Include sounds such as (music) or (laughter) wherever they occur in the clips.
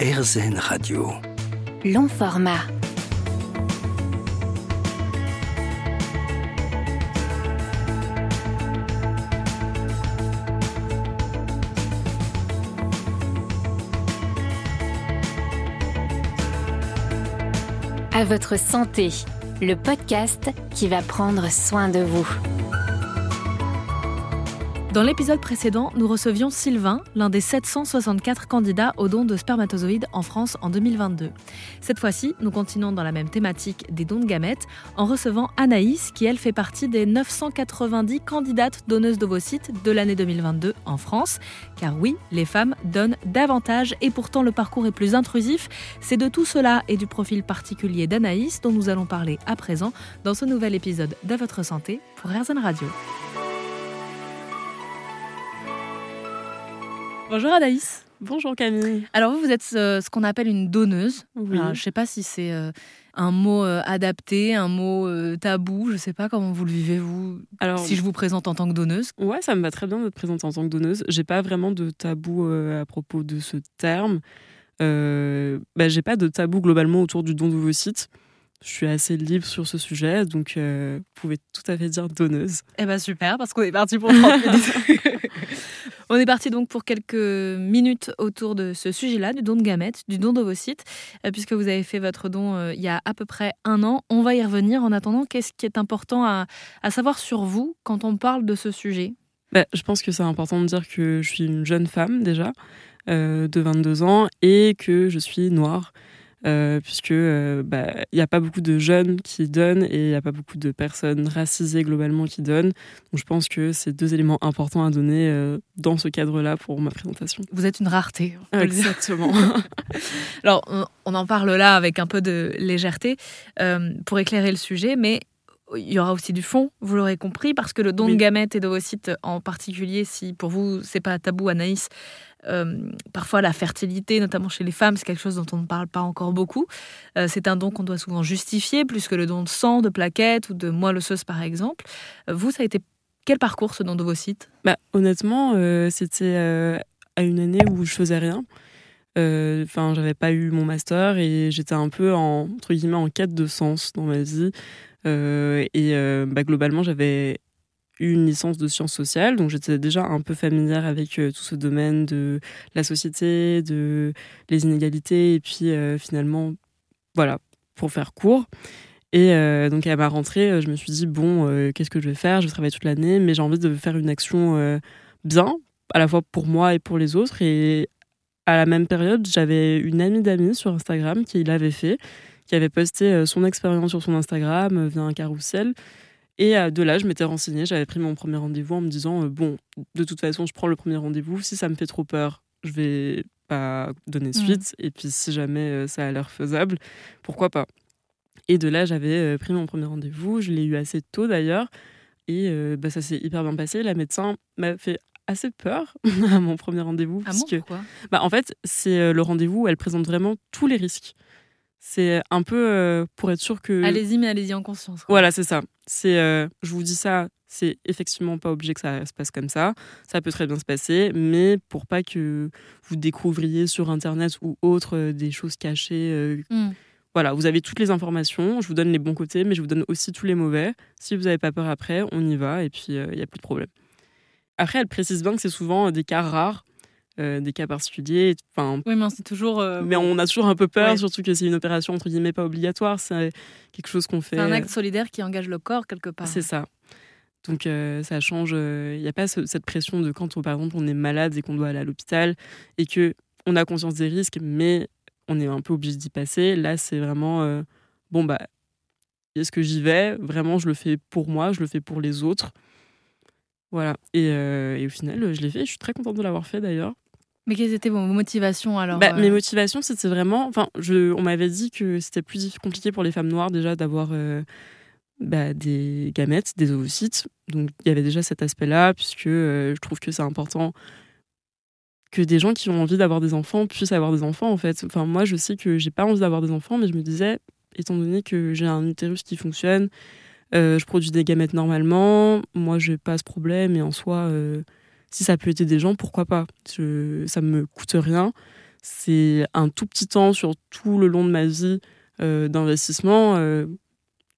RZN Radio. Long format. À votre santé, le podcast qui va prendre soin de vous. Dans l'épisode précédent, nous recevions Sylvain, l'un des 764 candidats au don de spermatozoïdes en France en 2022. Cette fois-ci, nous continuons dans la même thématique des dons de gamètes en recevant Anaïs, qui elle fait partie des 990 candidates donneuses d'ovocytes de l'année 2022 en France. Car oui, les femmes donnent davantage et pourtant le parcours est plus intrusif. C'est de tout cela et du profil particulier d'Anaïs dont nous allons parler à présent dans ce nouvel épisode de Votre Santé pour RZN Radio. Bonjour Anaïs. Bonjour Camille. Alors vous, vous êtes euh, ce qu'on appelle une donneuse. Oui. Alors, je ne sais pas si c'est euh, un mot euh, adapté, un mot tabou. Je ne sais pas comment vous le vivez vous. Alors, Si je vous présente en tant que donneuse. ouais, ça me va très bien d'être présente en tant que donneuse. J'ai pas vraiment de tabou à propos de ce terme. Bah, j'ai pas de tabou globalement autour du don d'ovocytes. Je suis assez libre sur ce sujet, donc euh, vous pouvez tout à fait dire donneuse. Eh ben super, parce qu'on est parti pour 30 (laughs) minutes. (laughs) On est parti donc pour quelques minutes autour de ce sujet-là, du don de gamètes, du don d'ovocytes, euh, puisque vous avez fait votre don euh, il y a à peu près un an. On va y revenir. En attendant, qu'est-ce qui est important à, à savoir sur vous quand on parle de ce sujet? Bah, je pense que c'est important de dire que je suis une jeune femme déjà, euh, de 22 ans, et que je suis noire. Euh, puisque euh, bah, il n'y a pas beaucoup de jeunes qui donnent et il n'y a pas beaucoup de personnes racisées globalement qui donnent. Donc je pense que c'est deux éléments importants à donner euh, dans ce cadre-là pour ma présentation. Vous êtes une rareté. on peut le dire. Exactement. (laughs) Alors, on, on en parle là avec un peu de légèreté euh, pour éclairer le sujet, mais il y aura aussi du fond, vous l'aurez compris, parce que le don Oui. de gamètes et d'ovocytes en particulier, si pour vous c'est pas tabou, Anaïs, euh, parfois la fertilité, notamment chez les femmes, c'est quelque chose dont on ne parle pas encore beaucoup. Euh, c'est un don qu'on doit souvent justifier, plus que le don de sang, de plaquettes ou de moelle osseuse par exemple. Euh, Vous, ça a été quel parcours ce don d'ovocytes Bah, honnêtement, c'était à une année où je faisais rien. Enfin, j'avais pas eu mon master et j'étais un peu en entre guillemets en quête de sens dans ma vie. Et bah, globalement, j'avais une licence de sciences sociales, donc j'étais déjà un peu familière avec euh, tout ce domaine de la société, de les inégalités, et puis euh, finalement, voilà, pour faire court. Et euh, donc à ma rentrée, je me suis dit bon, qu'est-ce que je vais faire? Je vais travailler toute l'année, mais j'ai envie de faire une action bien, à la fois pour moi et pour les autres. Et à la même période, j'avais une amie d'amis sur Instagram qui l'avait fait, qui avait posté son expérience sur son Instagram via un carrousel. Et euh, de là, je m'étais renseignée, j'avais pris mon premier rendez-vous en me disant euh, bon, de toute façon, je prends le premier rendez-vous. Si ça me fait trop peur, je vais pas donner suite. Et puis si jamais euh, ça a l'air faisable, pourquoi pas? Et de là, j'avais euh, pris mon premier rendez-vous. Je l'ai eu assez tôt d'ailleurs. Et bah, ça s'est hyper bien passé. La médecin m'a fait assez peur (laughs) à mon premier rendez-vous. Ah bon, bah, en fait, c'est le rendez-vous où elle présente vraiment tous les risques. C'est un peu euh, pour être sûr que. Allez-y, mais allez-y en conscience. quoi. Voilà, c'est ça. C'est, euh, je vous dis ça, c'est effectivement pas obligé que ça se passe comme ça. Ça peut très bien se passer, mais pour pas que vous découvriez sur Internet ou autre euh, des choses cachées. Hmm. Voilà, vous avez toutes les informations. Je vous donne les bons côtés, mais je vous donne aussi tous les mauvais. Si vous n'avez pas peur après, on y va et puis il n'y a plus de problème. Après, elle précise bien que c'est souvent des cas rares, euh, des cas particuliers. Enfin, Oui, mais c'est toujours. euh, mais on a toujours un peu peur, Ouais. surtout que c'est une opération entre guillemets pas obligatoire. C'est quelque chose qu'on fait. C'est un acte solidaire qui engage le corps quelque part. C'est ça. Donc euh, ça change. Il n'y a pas ce- cette pression de quand, on, par exemple, on est malade et qu'on doit aller à l'hôpital et que on a conscience des risques, mais on est un peu obligé d'y passer. Là, c'est vraiment bon bah est-ce que j'y vais? Vraiment, je le fais pour moi, je le fais pour les autres. Voilà. Et, euh, et au final, je l'ai fait. Je suis très contente de l'avoir fait d'ailleurs. Mais quelles étaient vos motivations alors Bah, euh, Mes motivations, c'était vraiment. Enfin, je, on m'avait dit que c'était plus compliqué pour les femmes noires déjà d'avoir euh, bah, des gamètes, des ovocytes. Donc, il y avait déjà cet aspect-là, puisque euh, je trouve que c'est important que des gens qui ont envie d'avoir des enfants puissent avoir des enfants, en fait. Enfin, moi, je sais que j'ai pas envie d'avoir des enfants, mais je me disais, étant donné que j'ai un utérus qui fonctionne, euh, je produis des gamètes normalement, moi, j'ai pas ce problème, et en soi. Euh, si ça peut aider des gens, pourquoi pas? Je- Ça me coûte rien. c'est un tout petit temps sur tout le long de ma vie d'investissement.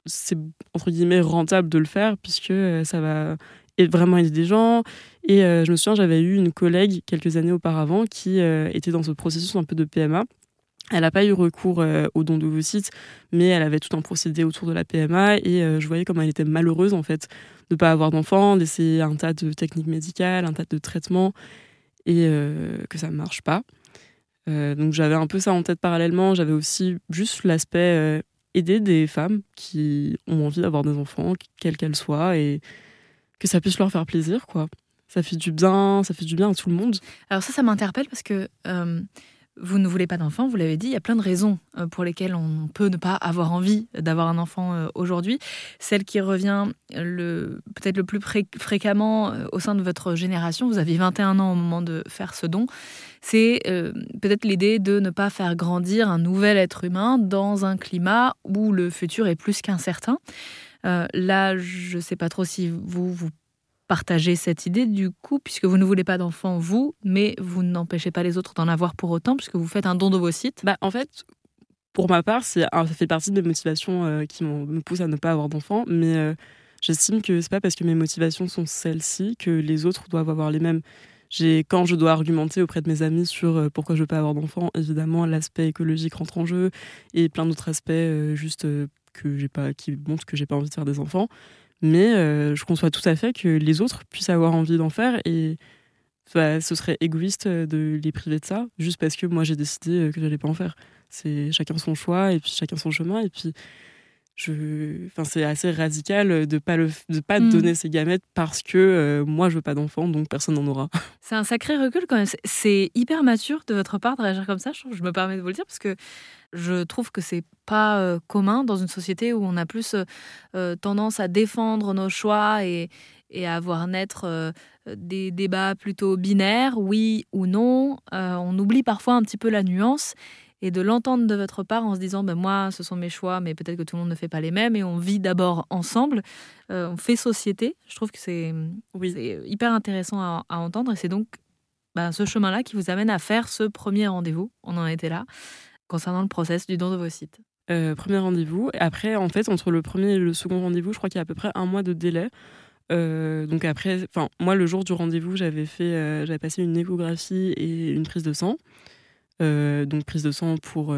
c'est entre guillemets rentable de le faire puisque ça va vraiment aider des gens. Et je me souviens, j'avais eu une collègue quelques années auparavant qui était dans ce processus un peu de PMA elle n'a pas eu recours euh, au don d'ovocytes, mais elle avait tout un procédé autour de la PMA et euh, je voyais comment elle était malheureuse en fait de ne pas avoir d'enfant, d'essayer un tas de techniques médicales, un tas de traitements et euh, que ça ne marche pas. donc j'avais un peu ça en tête parallèlement. J'avais aussi juste l'aspect aider des femmes qui ont envie d'avoir des enfants, quelles qu'elles soient, et que ça puisse leur faire plaisir, quoi. Ça fait du bien, ça fait du bien à tout le monde. Alors ça, ça m'interpelle parce que vous ne voulez pas d'enfant, vous l'avez dit, il y a plein de raisons euh, pour lesquelles on peut ne pas avoir envie d'avoir un enfant euh, aujourd'hui. Celle qui revient le, peut-être le plus fréquemment euh, au sein de votre génération, vous aviez 21 ans au moment de faire ce don, c'est peut-être l'idée de ne pas faire grandir un nouvel être humain dans un climat où le futur est plus qu'incertain. là, je ne sais pas trop si vous, vous partager cette idée du coup, puisque vous ne voulez pas d'enfants, vous, mais vous n'empêchez pas les autres d'en avoir pour autant, puisque vous faites un don de vos sites bah, En fait, pour ma part, ça fait partie de mes motivations euh, qui me poussent à ne pas avoir d'enfants, mais euh, j'estime que c'est pas parce que mes motivations sont celles-ci que les autres doivent avoir les mêmes. Quand je dois argumenter auprès de mes amis sur euh, pourquoi je veux pas avoir d'enfants, évidemment l'aspect écologique rentre en jeu et plein d'autres aspects juste que j'ai pas, qui montrent que j'ai pas envie de faire des enfants. Mais euh, je conçois tout à fait que les autres puissent avoir envie d'en faire et bah, ce serait égoïste de les priver de ça juste parce que moi j'ai décidé euh, que je n'allais pas en faire. C'est chacun son choix et puis chacun son chemin et puis je... enfin, c'est assez radical de pas le... de pas mm. donner ses gamètes parce que euh, moi je veux pas d'enfant donc personne n'en aura. (laughs) C'est un sacré recul quand même. C'est hyper mature de votre part de réagir comme ça. Je, je me permets de vous le dire parce que je trouve que c'est pas euh, commun dans une société où on a plus euh, tendance à défendre nos choix et, et à voir naître des débats plutôt binaires, oui ou non. on oublie parfois un petit peu la nuance et de l'entendre de votre part en se disant ben moi ce sont mes choix mais peut-être que tout le monde ne fait pas les mêmes et on vit d'abord ensemble on fait société je trouve que c'est hyper intéressant à, entendre et c'est donc ben, ce chemin là qui vous amène à faire ce premier rendez-vous on en était là concernant le process du don de vos sites euh, Premier rendez-vous. Après, en fait, entre le premier et le second rendez-vous, je crois qu'il y a à peu près un mois de délai. Euh, donc après, enfin, moi, le jour du rendez-vous, j'avais fait, euh, j'avais passé une échographie et une prise de sang. Donc prise de sang pour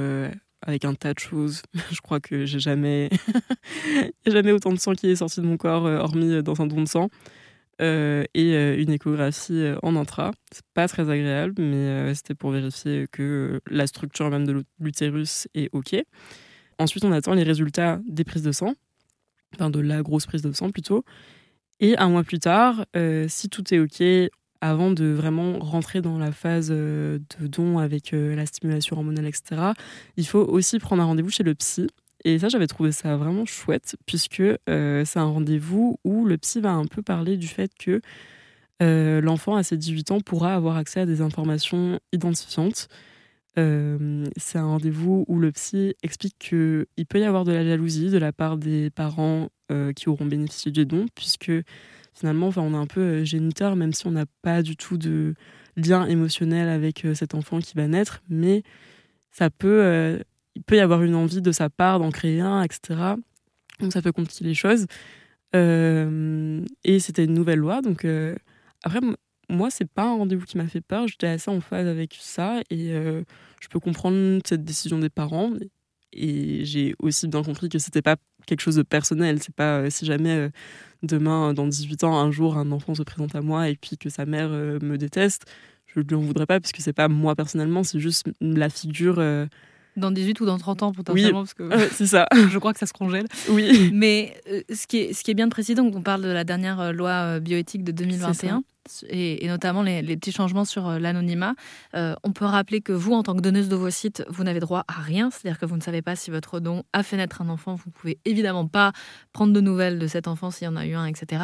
avec un tas de choses. (laughs) je crois que j'ai jamais, (laughs) jamais autant de sang qui est sorti de mon corps, hormis dans un don de sang. Euh, et euh, une échographie euh, en intra. C'est pas très agréable, mais c'était pour vérifier que la structure même de l'utérus est OK. Ensuite, on attend les résultats des prises de sang, enfin de la grosse prise de sang plutôt. Et un mois plus tard, si tout est OK, avant de vraiment rentrer dans la phase de don avec la stimulation hormonale, etc., il faut aussi prendre un rendez-vous chez le psy et ça, j'avais trouvé ça vraiment chouette, puisque euh, c'est un rendez-vous où le psy va un peu parler du fait que euh, l'enfant à ses 18 ans pourra avoir accès à des informations identifiantes. Euh, c'est un rendez-vous où le psy explique qu'il peut y avoir de la jalousie de la part des parents qui auront bénéficié du don, puisque finalement, enfin, on est un peu géniteur, même si on n'a pas du tout de lien émotionnel avec cet enfant qui va naître, mais ça peut il peut y avoir une envie de sa part d'en créer un, etc. Donc ça peut compliquer les choses. Euh, et c'était une nouvelle loi. Donc euh, après, moi, c'est pas un rendez-vous qui m'a fait peur. J'étais assez en phase avec ça et euh, je peux comprendre cette décision des parents. Et j'ai aussi bien compris que c'était pas quelque chose de personnel. C'est pas si jamais demain, dans 18 ans, un jour, un enfant se présente à moi et puis que sa mère me déteste, je lui en voudrais pas parce que c'est pas moi personnellement, c'est juste la figure dans 18 ou dans 30 ans potentiellement, parce que (laughs) c'est ça. (laughs) je crois que ça se congèle. Oui. Mais euh, ce, qui est, ce qui est bien de préciser, donc on parle de la dernière euh, loi euh, bioéthique de 2021 et, notamment les, petits changements sur euh, l'anonymat. Euh, on peut rappeler que vous, en tant que donneuse d'ovocytes, vous n'avez droit à rien, c'est-à-dire que vous ne savez pas si votre don a fait naître un enfant. Vous ne pouvez évidemment pas prendre de nouvelles de cet enfant s'il y en a eu un, etc.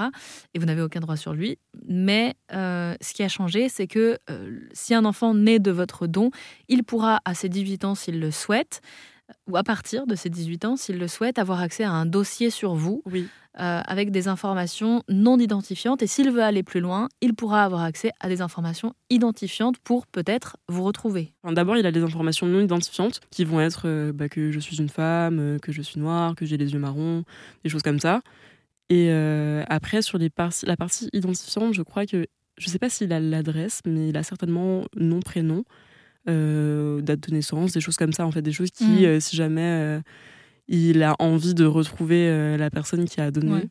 Et vous n'avez aucun droit sur lui. Mais euh, ce qui a changé, c'est que si un enfant naît de votre don, il pourra, à ses 18 ans, s'il le souhaite, ou à partir de ses 18 ans, s'il le souhaite, avoir accès à un dossier sur vous Oui. euh, avec des informations non identifiantes. Et s'il veut aller plus loin, il pourra avoir accès à des informations identifiantes pour peut-être vous retrouver. Enfin, D'abord, il a des informations non identifiantes qui vont être euh, bah, que je suis une femme, euh, que je suis noire, que j'ai les yeux marrons, des choses comme ça. Et euh, après, sur les par- la partie identifiante, je crois que je sais pas s'il a l'adresse, mais il a certainement nom, prénom, euh, date de naissance, des choses comme ça. En fait, des choses qui, Mhm. euh, si jamais euh, il a envie de retrouver la personne qui a donné. Ouais.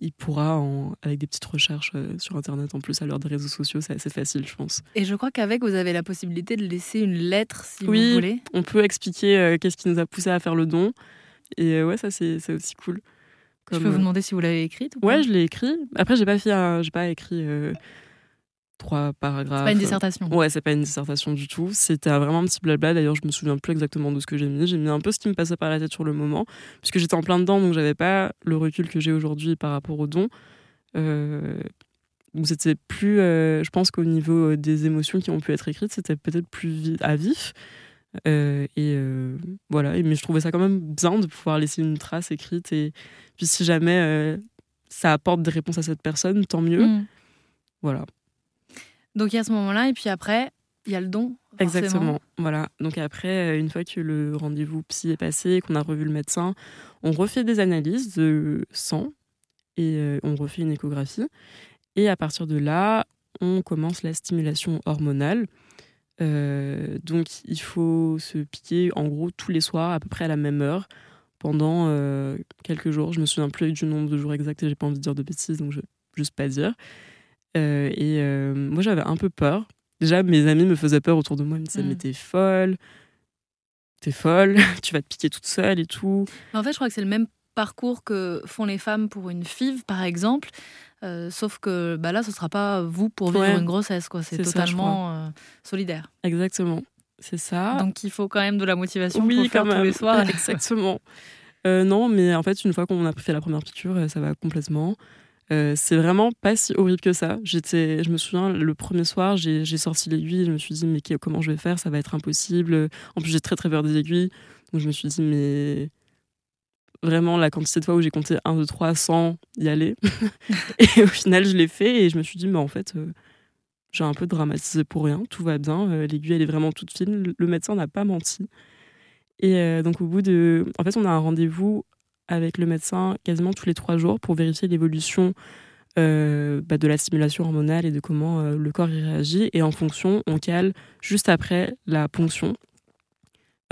Il pourra, en- avec des petites recherches sur Internet, en plus, à l'heure des réseaux sociaux, c'est assez facile, je pense. Et je crois qu'avec, vous avez la possibilité de laisser une lettre si Oui. vous voulez. on peut expliquer qu'est-ce qui nous a poussé à faire le don. Et ouais, ça, c'est aussi cool. Je Comme, peux vous demander si vous l'avez écrite ou pas? Ouais, je l'ai écrit. Après, j'ai pas fait, un- j'ai pas écrit euh, trois paragraphes. C'est pas une dissertation. Ouais, c'est pas une dissertation du tout. C'était vraiment un petit blabla. D'ailleurs, je me souviens plus exactement de ce que j'ai mis. J'ai mis un peu ce qui me passait par la tête sur le moment, puisque j'étais en plein dedans, donc j'avais pas le recul que j'ai aujourd'hui par rapport au don. Euh, donc c'était plus, euh, je pense qu'au niveau euh, des émotions qui ont pu être écrites, c'était peut-être plus à vif. Euh, et euh, voilà. Mais je trouvais ça quand même bien de pouvoir laisser une trace écrite. Et puis si jamais euh, ça apporte des réponses à cette personne, tant mieux. Mm. Voilà. Donc il y a ce moment-là, et puis après, il y a le don. forcément. Exactement. Voilà. Donc après, euh, une fois que le rendez-vous psy est passé, qu'on a revu le médecin, on refait des analyses de sang et euh, on refait une échographie. Et à partir de là, on commence la stimulation hormonale. Euh, donc il faut se piquer en gros tous les soirs à peu près à la même heure pendant euh, quelques jours. Je me souviens plus du nombre de jours exact et j'ai pas envie de dire de bêtises donc je vais juste pas dire. Euh, et euh, moi j'avais un peu peur. Déjà mes amis me faisaient peur autour de moi, ils me disaient Mm. mais t'es folle, t'es folle, (laughs) tu vas te piquer toute seule et tout. En fait, je crois que c'est le même parcours que font les femmes pour une FIV, par exemple. Euh, sauf que bah là, ce sera pas vous pour vivre Ouais. une grossesse. quoi. C'est ça, totalement euh, solidaire. Exactement, c'est ça. Donc il faut quand même de la motivation oui, pour faire tous les soirs. (laughs) Exactement. Euh, non, mais en fait, une fois qu'on a fait la première piqûre, ça va complètement. Euh, c'est vraiment pas si horrible que ça. J'étais, je me souviens, le premier soir, j'ai sorti l'aiguille. Je me suis dit, mais comment je vais faire? Ça va être impossible. En plus, j'ai très très peur des aiguilles. Donc, je me suis dit, mais vraiment, la quantité de fois où j'ai compté 1, 2, 3, 100, y aller. (laughs) et au final, je l'ai fait et je me suis dit, mais en fait, euh, j'ai un peu dramatisé pour rien. Tout va bien. Euh, l'aiguille, elle est vraiment toute fine. Le- médecin n'a pas menti. Et donc, au bout de. En fait, on a un rendez-vous avec le médecin quasiment tous les trois jours pour vérifier l'évolution euh, bah, de la stimulation hormonale et de comment euh, le corps y réagit. Et en fonction, on cale juste après la ponction.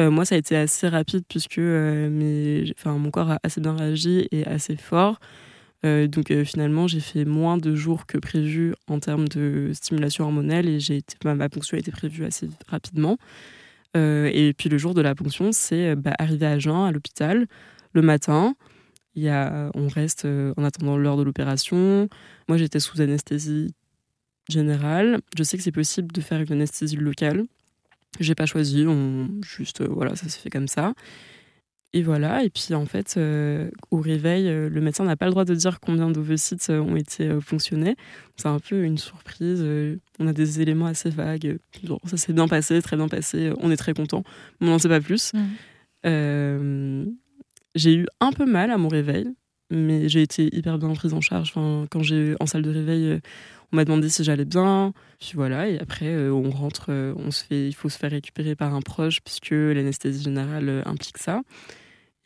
Euh, moi, ça a été assez rapide puisque mon corps a assez bien réagi et assez fort. Donc finalement, j'ai fait moins de jours que prévu en termes de stimulation hormonale et ma, ponction a été prévue assez rapidement. Et puis le jour de la ponction, c'est bah, arrivé à Jeun, à l'hôpital, le matin. Il y a, on reste euh, en attendant l'heure de l'opération. Moi, j'étais sous anesthésie générale. Je sais que c'est possible de faire une anesthésie locale. J'ai pas choisi, on, juste, euh, voilà, ça s'est fait comme ça. Et voilà, et puis en fait, euh, au réveil, le médecin n'a pas le droit de dire combien d'ovocytes ont été fonctionnés. C'est un peu une surprise. on a des éléments assez vagues. ça s'est bien passé, très bien passé, on est très content, mais on n'en sait pas plus. Euh, j'ai eu un peu mal à mon réveil, mais j'ai été hyper bien prise en charge. Quand j'ai en salle de réveil, euh, on m'a demandé si j'allais bien. Puis voilà, et après euh, on rentre, euh, on se fait, il faut se faire récupérer par un proche puisque l'anesthésie générale implique ça.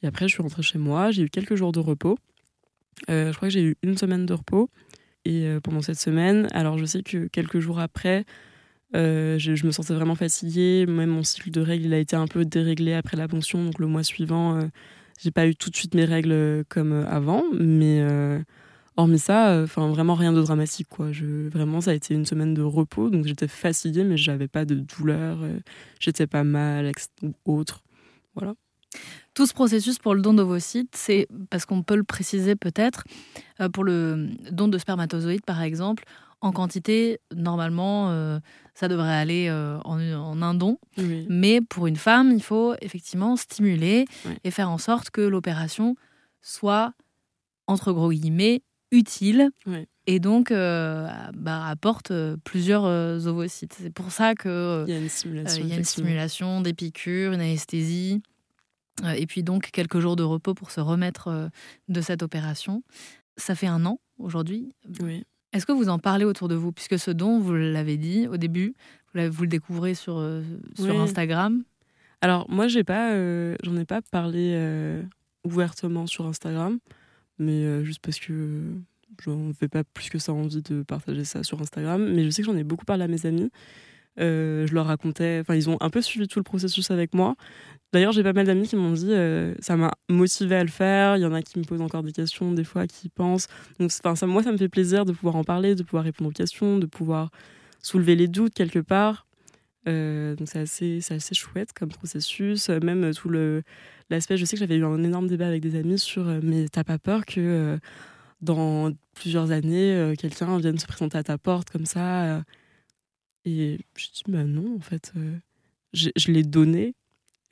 Et après, je suis rentrée chez moi. J'ai eu quelques jours de repos. Je crois que j'ai eu une semaine de repos. Et pendant cette semaine, alors je sais que quelques jours après, je, je me sentais vraiment fatiguée. Même mon cycle de règles, il a été un peu déréglé après la ponction. Donc le mois suivant, j'ai pas eu tout de suite mes règles euh, comme euh, avant. Mais euh, hormis ça, enfin vraiment rien de dramatique. Quoi. Vraiment, ça a été une semaine de repos. Donc j'étais fatiguée, mais j'avais pas de douleur. j'étais pas mal ou autre. Voilà. Tout ce processus pour le don d'ovocytes, c'est parce qu'on peut le préciser peut-être, pour le don de spermatozoïdes par exemple, en quantité, normalement, euh, ça devrait aller euh, en, en un don. Oui. Mais pour une femme, il faut effectivement stimuler et faire en sorte que l'opération soit, entre gros guillemets, utile et donc euh, bah, apporte plusieurs ovocytes. C'est pour ça que Il y a une stimulation. il y a une stimulation, des piqûres, une anesthésie. et puis donc quelques jours de repos pour se remettre de cette opération. Ça fait un an aujourd'hui. Oui. Est-ce que vous en parlez autour de vous Puisque ce don, vous l'avez dit au début, vous, le découvrez sur, sur Instagram? Alors moi, j'ai pas, j'en ai pas parlé ouvertement sur Instagram, mais juste parce que je n'en fais pas plus que ça envie de partager ça sur Instagram. Mais je sais que j'en ai beaucoup parlé à mes amis. Euh, je leur racontais, enfin, ils ont un peu suivi tout le processus avec moi. D'ailleurs, j'ai pas mal d'amis qui m'ont dit, euh, ça m'a motivé à le faire. Il y en a qui me posent encore des questions, des fois, qui pensent. Donc, ça, moi, ça me fait plaisir de pouvoir en parler, de pouvoir répondre aux questions, de pouvoir soulever les doutes quelque part. Euh, donc, c'est assez, assez chouette comme processus. Même tout l'aspect, je sais que j'avais eu un énorme débat avec des amis sur, mais t'as pas peur que dans plusieurs années, quelqu'un vienne se présenter à ta porte comme ça et je dis, bah non, en fait, euh, je, l'ai donné,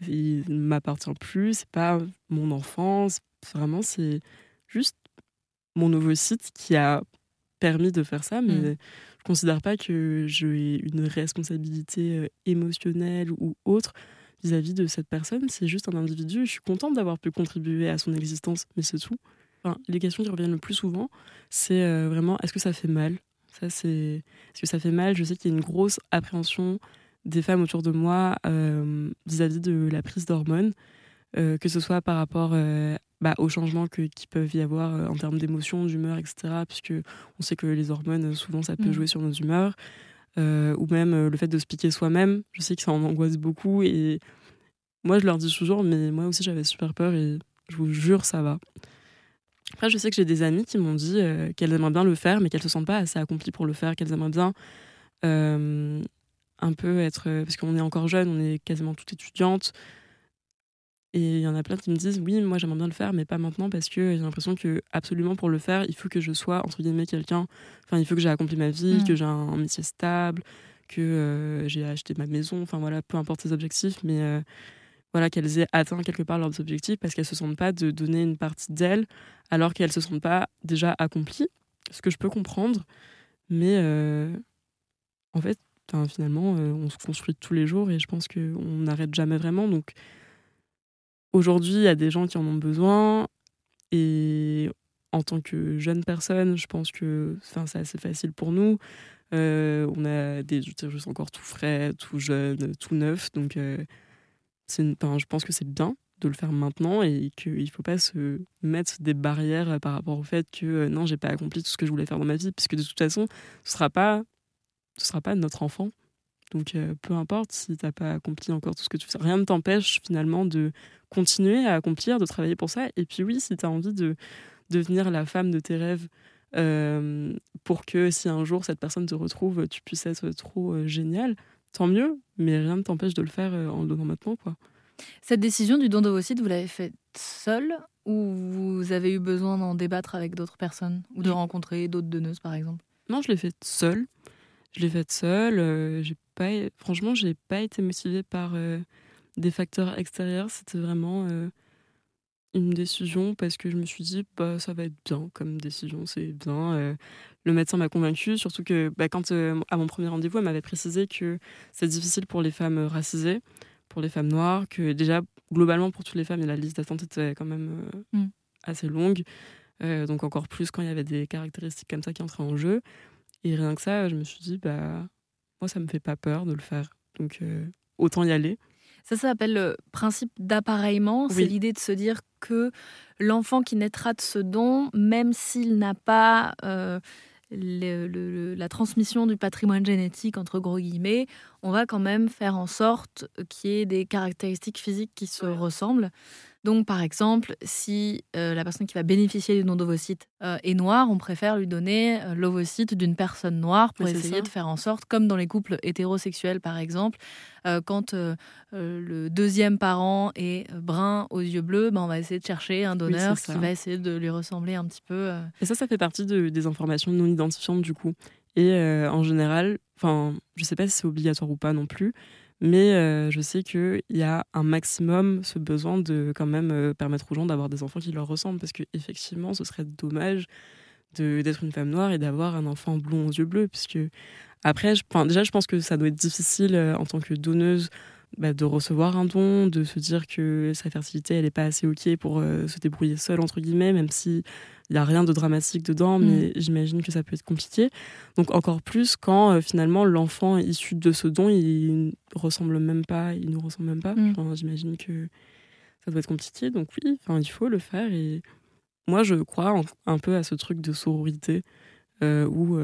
il ne m'appartient plus, c'est pas mon enfance, vraiment, c'est juste mon nouveau site qui a permis de faire ça, mais mmh. je considère pas que j'ai une responsabilité euh, émotionnelle ou autre vis-à-vis de cette personne. C'est juste un individu. Je suis contente d'avoir pu contribuer à son existence, mais c'est tout. Enfin, les questions qui reviennent le plus souvent, c'est euh, vraiment est-ce que ça fait mal ça, c'est. Parce que ça fait mal. Je sais qu'il y a une grosse appréhension des femmes autour de moi euh, vis-à-vis de la prise d'hormones, euh, que ce soit par rapport euh, bah, aux changements que, qui peuvent y avoir en termes d'émotions, d'humeur, etc. Puisque on sait que les hormones, souvent, ça peut mm. jouer sur nos humeurs. ou même le fait de se piquer soi-même. Je sais que ça en angoisse beaucoup. Et moi, je leur dis toujours, mais moi aussi, j'avais super peur et je vous jure, ça va. Après, je sais que j'ai des amies qui m'ont dit euh, qu'elles aimeraient bien le faire, mais qu'elles se sentent pas assez accomplies pour le faire, qu'elles aimeraient bien euh, un peu être. Parce qu'on est encore jeune, on est quasiment toutes étudiantes. Et il y en a plein qui me disent Oui, moi j'aimerais bien le faire, mais pas maintenant, parce que j'ai l'impression que, absolument, pour le faire, il faut que je sois, entre guillemets, quelqu'un. Enfin, il faut que j'ai accompli ma vie, mm. que j'ai un, métier stable, que euh, j'ai acheté ma maison, enfin voilà, peu importe ses objectifs, mais voilà, qu'elles aient atteint quelque part leurs objectifs parce qu'elles se sentent pas de donner une partie d'elles alors qu'elles se sentent pas déjà accomplies, ce que je peux comprendre. Mais euh, en fait, finalement, euh, on se construit tous les jours et je pense qu'on n'arrête jamais vraiment. Donc aujourd'hui, il y a des gens qui en ont besoin et en tant que jeune personne, je pense que c'est assez facile pour nous. Euh, on a des juste encore tout frais, tout jeune, tout neuf. Donc je pense que c'est bien de le faire maintenant et qu'il ne faut pas se mettre des barrières par rapport au fait que euh, non, j'ai pas accompli tout ce que je voulais faire dans ma vie, puisque de toute façon, ce sera pas, ce sera pas notre enfant. Donc euh, peu importe si tu n'as pas accompli encore tout ce que tu fais, rien ne t'empêche finalement de continuer à accomplir, de travailler pour ça. Et puis oui, si tu as envie de devenir la femme de tes rêves, euh, pour que si un jour cette personne te retrouve, tu puisses être trop génial, tant mieux, mais rien ne t'empêche de le faire euh, en le donnant maintenant. Quoi. Cette décision du don d'ovocytes, vous l'avez faite seule ou vous avez eu besoin d'en débattre avec d'autres personnes ou de rencontrer d'autres donneuses par exemple? Non, je l'ai faite seule. Je l'ai faite seule. Euh, j'ai pas, franchement, j'ai pas été motivée par euh, des facteurs extérieurs. C'était vraiment une décision parce que je me suis dit bah ça va être bien comme décision c'est bien euh, le médecin m'a convaincu surtout que bah, quand euh, à mon premier rendez-vous elle m'avait précisé que c'est difficile pour les femmes racisées pour les femmes noires que déjà globalement pour toutes les femmes la liste d'attente était quand même euh, mm. assez longue. Donc encore plus quand il y avait des caractéristiques comme ça qui entraient en jeu. Et rien que ça je me suis dit bah moi ça me fait pas peur de le faire. Donc autant y aller. Ça, s'appelle le principe d'appareillement. C'est l'idée de se dire que l'enfant qui naîtra de ce don, même s'il n'a pas euh, la transmission du patrimoine génétique, entre gros guillemets, on va quand même faire en sorte qu'il y ait des caractéristiques physiques qui se ressemblent. Donc, par exemple, si euh, la personne qui va bénéficier du don d'ovocyte euh, est noire, on préfère lui donner euh, l'ovocyte d'une personne noire pour essayer de faire en sorte, comme dans les couples hétérosexuels par exemple, quand le deuxième parent est brun aux yeux bleus, ben, on va essayer de chercher un donneur qui va essayer de lui ressembler un petit peu. Et ça, ça fait partie des informations non identifiantes du coup. Et en général, enfin, je sais pas si c'est obligatoire ou pas non plus, mais euh, je sais qu'il y a un maximum ce besoin de quand même euh, permettre aux gens d'avoir des enfants qui leur ressemblent. Parce qu'effectivement, ce serait dommage d'être une femme noire et d'avoir un enfant blond aux yeux bleus. Puisque après, déjà, je pense que ça doit être difficile euh, en tant que donneuse bah, de recevoir un don, de se dire que sa fertilité, elle n'est pas assez OK pour euh, se débrouiller seule, entre guillemets, même s'il n'y a rien de dramatique dedans, mais mm. j'imagine que ça peut être compliqué. Donc encore plus quand euh, finalement l'enfant issu de ce don, il ne ressemble même pas, il nous ressemble même pas. Mm. j'imagine que ça doit être compliqué. Donc oui, enfin, il faut le faire. Et moi, je crois un peu à ce truc de sororité euh, où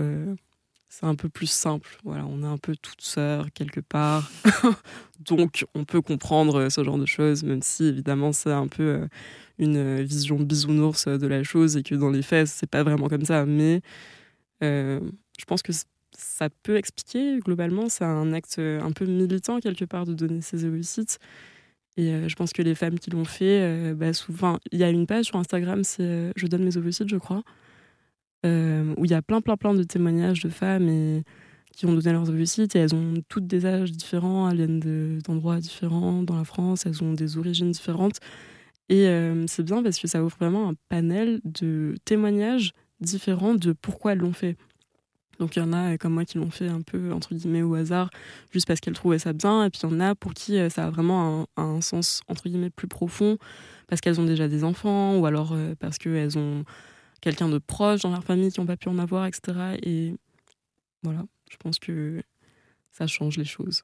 c'est un peu plus simple. Voilà, on est un peu toute sœur quelque part. (laughs) Donc, on peut comprendre euh, ce genre de choses, même si évidemment, c'est un peu euh, une euh, vision bisounours de la chose et que dans les faits, c'est pas vraiment comme ça. Mais je pense que ça peut expliquer, globalement, c'est un acte un peu militant quelque part de donner ses ovocytes. Et je pense que les femmes qui l'ont fait, bah, souvent, il y a une page sur Instagram, c'est Je donne mes ovocytes, je crois. Euh, où il y a plein, plein, plein de témoignages de femmes qui ont donné leurs et elles ont toutes des âges différents, elles viennent d'endroits différents dans la France, elles ont des origines différentes. Et euh, c'est bien parce que ça offre vraiment un panel de témoignages différents de pourquoi elles l'ont fait. Donc il y en a comme moi qui l'ont fait un peu entre guillemets au hasard, juste parce qu'elles trouvaient ça bien. Et puis il y en a pour qui euh, ça a vraiment un, un sens entre guillemets plus profond, parce qu'elles ont déjà des enfants, ou alors parce qu'elles ont quelqu'un de proche dans leur famille qui n'ont pas pu en avoir, etc. Et voilà, je pense que ça change les choses.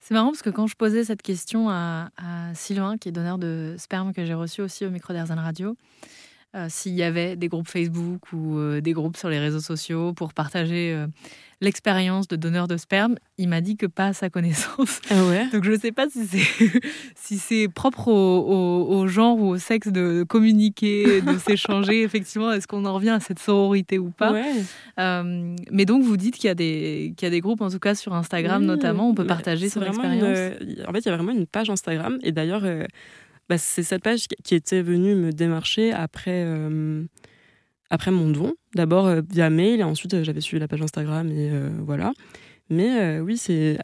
C'est marrant parce que quand je posais cette question à, Sylvain, qui est donneur de sperme que j'ai reçu aussi au micro d'Arzan Radio, euh, s'il y avait des groupes Facebook ou euh, des groupes sur les réseaux sociaux pour partager euh, l'expérience de donneur de sperme, il m'a dit que pas à sa connaissance. Ah ouais? Donc je ne sais pas si c'est (laughs) si c'est propre au, genre ou au sexe de communiquer, de (laughs) s'échanger. Effectivement, est-ce qu'on en revient à cette sororité ou pas? Mais donc vous dites qu'il y a des qu'il y a des groupes en tout cas sur Instagram notamment, on peut partager son expérience. en fait, il y a vraiment une page Instagram et d'ailleurs. Bah, c'est cette page qui était venue me démarcher après, euh, après mon don, d'abord euh, via mail et ensuite euh, j'avais suivi la page Instagram et voilà. Mais oui, c'est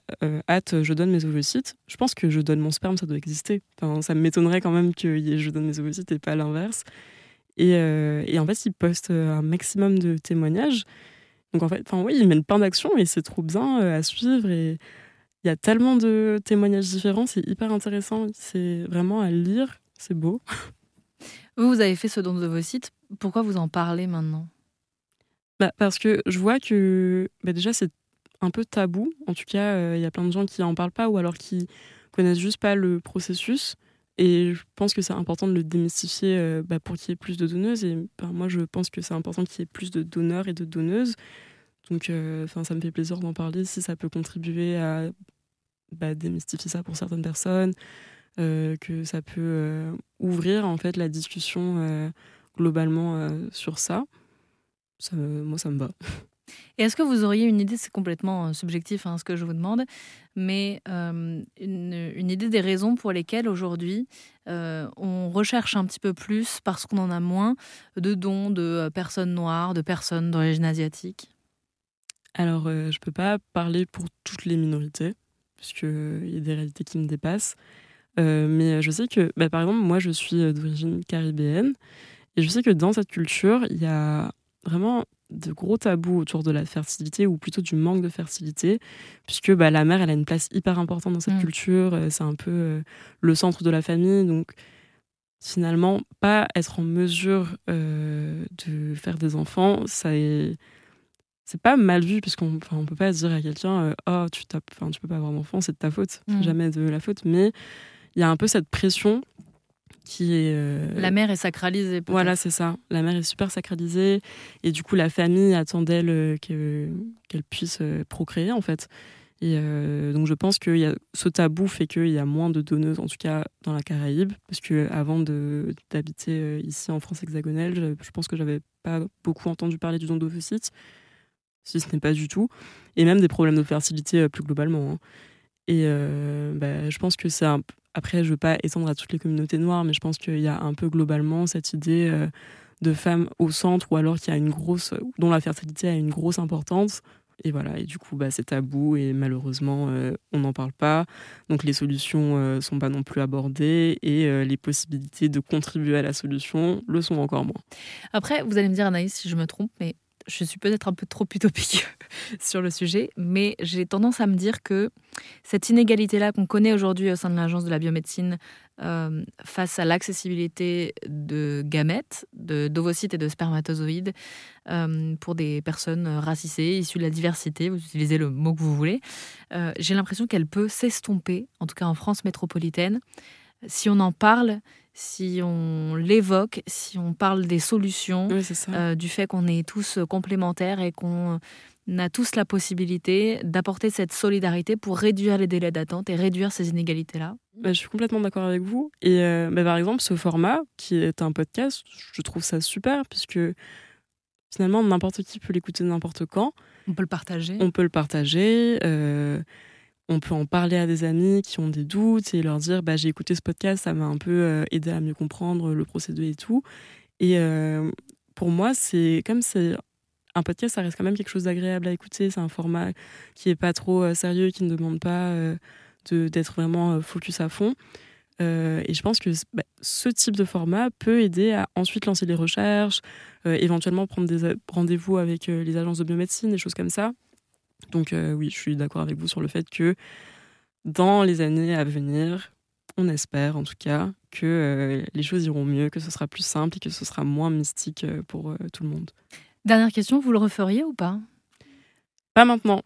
hâte, je donne mes ovocytes. Je pense que je donne mon sperme, ça doit exister. Enfin, ça m'étonnerait quand même que je donne mes ovocytes et pas l'inverse. Et, et, en fait, ils postent un maximum de témoignages. Donc en fait, enfin oui, ils mènent plein d'actions et c'est trop bien à suivre. Et il y a tellement de témoignages différents, c'est hyper intéressant. C'est vraiment à lire, c'est beau. (laughs) Vous, vous avez fait ce don de vos sites. Pourquoi vous en parlez maintenant? Bah, Parce que je vois que bah, déjà, c'est un peu tabou. En tout cas, euh, il y a plein de gens qui n'en parlent pas ou alors qui connaissent juste pas le processus. Et je pense que c'est important de le démystifier euh, bah, pour qu'il y ait plus de donneuses. Et moi, je pense que c'est important qu'il y ait plus de donneurs et de donneuses. Donc, euh, ça me fait plaisir d'en parler si ça peut contribuer à démystifier ça pour certaines personnes, euh, que ça peut euh, ouvrir en fait la discussion euh, globalement sur ça. ça moi, ça me va. (laughs) Et est-ce que vous auriez une idée, c'est complètement subjectif hein, ce que je vous demande, mais une, une, idée des raisons pour lesquelles aujourd'hui on recherche un petit peu plus, parce qu'on en a moins, de dons de personnes noires, de personnes d'origine asiatique? Alors, je ne peux pas parler pour toutes les minorités, puisqu'il y a des réalités qui me dépassent. Euh, mais je sais que, bah, par exemple, moi, je suis euh, d'origine caribéenne. Et je sais que dans cette culture, il y a vraiment de gros tabous autour de la fertilité, ou plutôt du manque de fertilité, puisque bah, la mère, elle a une place hyper importante dans cette mm. culture. Euh, c'est un peu le centre de la famille. Donc, finalement, pas être en mesure de faire des enfants, ça est c'est pas mal vu puisqu'on on peut pas dire à quelqu'un oh tu tapes tu peux pas avoir d'enfant c'est de ta faute mm. jamais de la faute mais il y a un peu cette pression qui est. Euh, la mère est sacralisée. Voilà, c'est ça. La mère est super sacralisée. Et du coup, la famille attend d'elle euh, qu'elle puisse euh, procréer, en fait. Et donc, je pense que y a, ce tabou fait qu'il y a moins de donneuses, en tout cas dans la Caraïbe. Parce que avant d'habiter ici en France hexagonale, je, pense que j'avais pas beaucoup entendu parler du don d'ovocytes, si ce n'est pas du tout. Et même des problèmes de fertilité plus globalement. Hein. Et bah, je pense que c'est après, je veux pas étendre à toutes les communautés noires, mais je pense qu'il y a un peu globalement cette idée euh, de femmes au centre ou alors qu'il y a une grosse, dont la fertilité a une grosse importance. Et voilà, et du coup, bah, c'est tabou et malheureusement, euh, on n'en parle pas. Donc les solutions ne euh, sont pas non plus abordées et les possibilités de contribuer à la solution le sont encore moins. Après, vous allez me dire, Anaïs, si je me trompe, mais je suis peut-être un peu trop utopique (laughs) sur le sujet, mais j'ai tendance à me dire que cette inégalité-là qu'on connaît aujourd'hui au sein de l'Agence de la biomédecine euh, face à l'accessibilité de gamètes, d'ovocytes et de spermatozoïdes euh, pour des personnes racisées, issues de la diversité, vous utilisez le mot que vous voulez, euh, j'ai l'impression qu'elle peut s'estomper, en tout cas en France métropolitaine, si on en parle, si on l'évoque, si on parle des solutions, euh, du fait qu'on est tous complémentaires et qu'on a tous la possibilité d'apporter cette solidarité pour réduire les délais d'attente et réduire ces inégalités-là. Bah, je suis complètement d'accord avec vous. Et euh, bah, par exemple, ce format, qui est un podcast, je trouve ça super, puisque finalement, n'importe qui peut l'écouter n'importe quand. On peut le partager. On peut le partager. Euh, on peut en parler à des amis qui ont des doutes et leur dire bah, j'ai écouté ce podcast, ça m'a un peu euh, aidé à mieux comprendre le procédé et tout. Et euh, pour moi, c'est comme c'est un podcast, ça reste quand même quelque chose d'agréable à écouter. C'est un format qui est pas trop euh, sérieux, qui ne demande pas d'être vraiment focus à fond. et je pense que bah, ce type de format peut aider à ensuite lancer les recherches, éventuellement prendre des rendez-vous avec les agences de biomédecine, des choses comme ça. Donc euh, oui, je suis d'accord avec vous sur le fait que dans les années à venir, on espère en tout cas que euh, les choses iront mieux, que ce sera plus simple et que ce sera moins mystique euh, pour tout le monde. Dernière question, vous le referiez ou pas? Pas maintenant.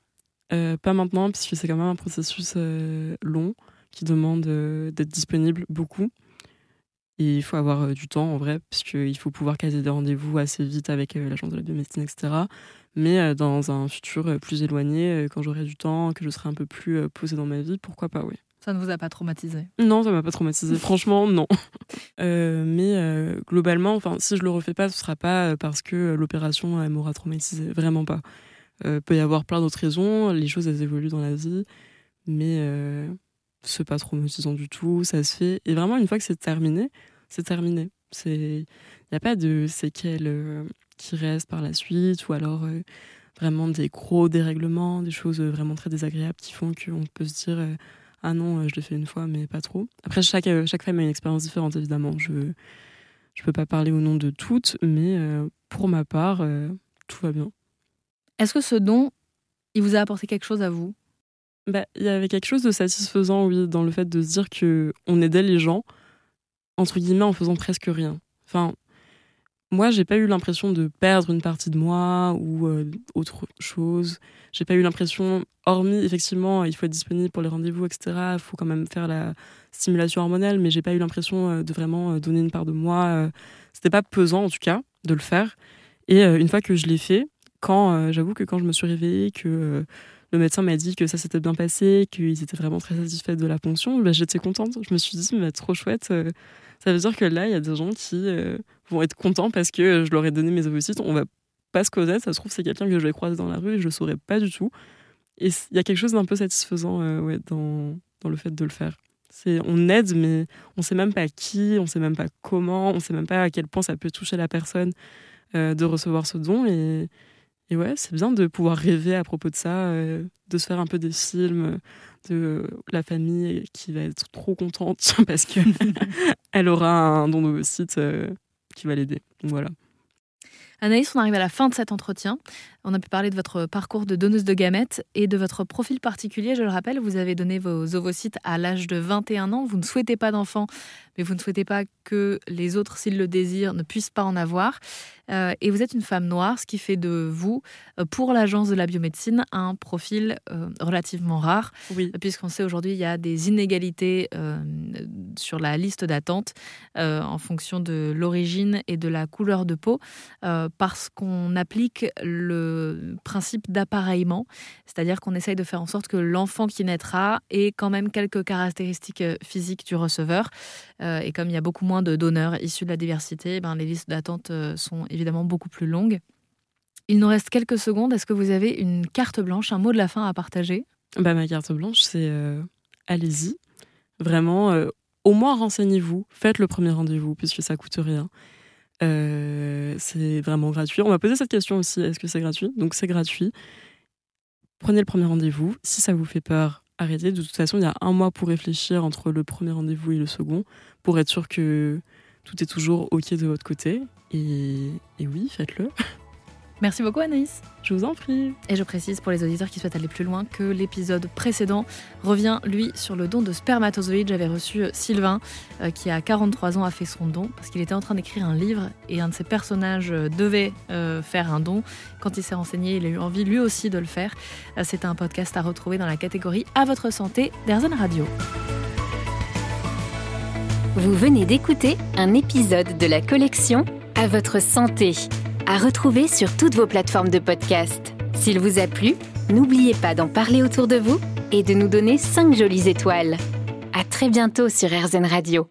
pas maintenant, puisque c'est quand même un processus long qui demande d'être disponible beaucoup. Et il faut avoir du temps en vrai, puisqu'il faut pouvoir caser des rendez-vous assez vite avec l'agence de la biomédecine, etc. Mais euh, dans un futur euh, plus éloigné, euh, quand j'aurai du temps, que je serai un peu plus posée dans ma vie, pourquoi pas, oui. Ça ne vous a pas traumatisé? Non, ça m'a pas traumatisé. (laughs) Franchement, non. (laughs) mais globalement, enfin, si je le refais pas, ce sera pas parce que l'opération m'aura traumatisé. Vraiment pas. Il peut y avoir plein d'autres raisons. Les choses elles évoluent dans la vie, mais c'est pas traumatisant du tout. Ça se fait. Et vraiment, une fois que c'est terminé, c'est terminé. C'est, il n'y a pas de séquelles qui restent par la suite, ou alors euh, vraiment des gros dérèglements, des choses euh, vraiment très désagréables qui font qu'on peut se dire euh, ah non, je l'ai fait une fois, mais pas trop. Après, chaque, chaque femme a une expérience différente, évidemment. Je ne peux pas parler au nom de toutes, mais pour ma part, tout va bien. Est-ce que ce don, il vous a apporté quelque chose à vous? Bah, Il y avait quelque chose de satisfaisant, oui, dans le fait de se dire qu'on aidait les gens, entre guillemets, en faisant presque rien. Enfin, moi, j'ai pas eu l'impression de perdre une partie de moi ou euh, autre chose. J'ai pas eu l'impression, hormis effectivement, il faut être disponible pour les rendez-vous, etc. Il faut quand même faire la stimulation hormonale, mais j'ai pas eu l'impression euh, de vraiment euh, donner une part de moi. C'était pas pesant en tout cas de le faire. Et une fois que je l'ai fait, quand j'avoue que quand je me suis réveillée, que le médecin m'a dit que ça s'était bien passé, qu'ils étaient vraiment très satisfaits de la ponction, bah, j'étais contente. Je me suis dit, mais trop chouette. ça veut dire que là, il y a des gens qui vont être contents parce que je leur ai donné mes ovocytes. On va pas se connaître, ça se trouve, c'est quelqu'un que je vais croiser dans la rue et je le saurais pas du tout. Et il y a quelque chose d'un peu satisfaisant euh, ouais, dans, dans le fait de le faire. C'est, on aide, mais on sait même pas qui, on sait même pas comment, on sait même pas à quel point ça peut toucher la personne euh, de recevoir ce don. Et, et ouais, c'est bien de pouvoir rêver à propos de ça, euh, de se faire un peu des films de la famille qui va être trop contente (laughs) parce que (laughs) elle aura un don d'ovocytes qui va l'aider. Voilà. Anaïs, on arrive à la fin de cet entretien. On a pu parler de votre parcours de donneuse de gamètes et de votre profil particulier. Je le rappelle, vous avez donné vos ovocytes à l'âge de 21 ans. Vous ne souhaitez pas d'enfants, mais vous ne souhaitez pas que les autres, s'ils le désirent, ne puissent pas en avoir. Euh, et vous êtes une femme noire, ce qui fait de vous, euh, pour l'agence de la biomédecine, un profil euh, relativement rare. Oui. Puisqu'on sait aujourd'hui, il y a des inégalités sur la liste d'attente en fonction de l'origine et de la couleur de peau, parce qu'on applique le principe d'appareillement, c'est-à-dire qu'on essaye de faire en sorte que l'enfant qui naîtra ait quand même quelques caractéristiques physiques du receveur. et comme il y a beaucoup moins de donneurs issus de la diversité, ben, les listes d'attente sont évidemment beaucoup plus longue. Il nous reste quelques secondes. Est-ce que vous avez une carte blanche, un mot de la fin à partager? Bah, Ma carte blanche, c'est euh, allez-y. Vraiment, euh, au moins renseignez-vous. Faites le premier rendez-vous, puisque ça coûte rien. Euh, c'est vraiment gratuit. On m'a posé cette question aussi est-ce que c'est gratuit? Donc, c'est gratuit. Prenez le premier rendez-vous. Si ça vous fait peur, arrêtez. De toute façon, il y a un mois pour réfléchir entre le premier rendez-vous et le second, pour être sûr que tout est toujours OK de votre côté. Et, oui, faites-le. Merci beaucoup Anaïs. Je vous en prie. Et je précise pour les auditeurs qui souhaitent aller plus loin que l'épisode précédent revient, lui, sur le don de spermatozoïdes. J'avais reçu euh, Sylvain, euh, qui a 43 ans, a fait son don parce qu'il était en train d'écrire un livre et un de ses personnages euh, devait faire un don. Quand il s'est renseigné, il a eu envie lui aussi de le faire. C'est un podcast à retrouver dans la catégorie À votre santé d'Airzen Radio. Vous venez d'écouter un épisode de la collection À votre santé à retrouver sur toutes vos plateformes de podcast. S'il vous a plu, n'oubliez pas d'en parler autour de vous et de nous donner 5 jolies étoiles. À très bientôt sur RZN Radio.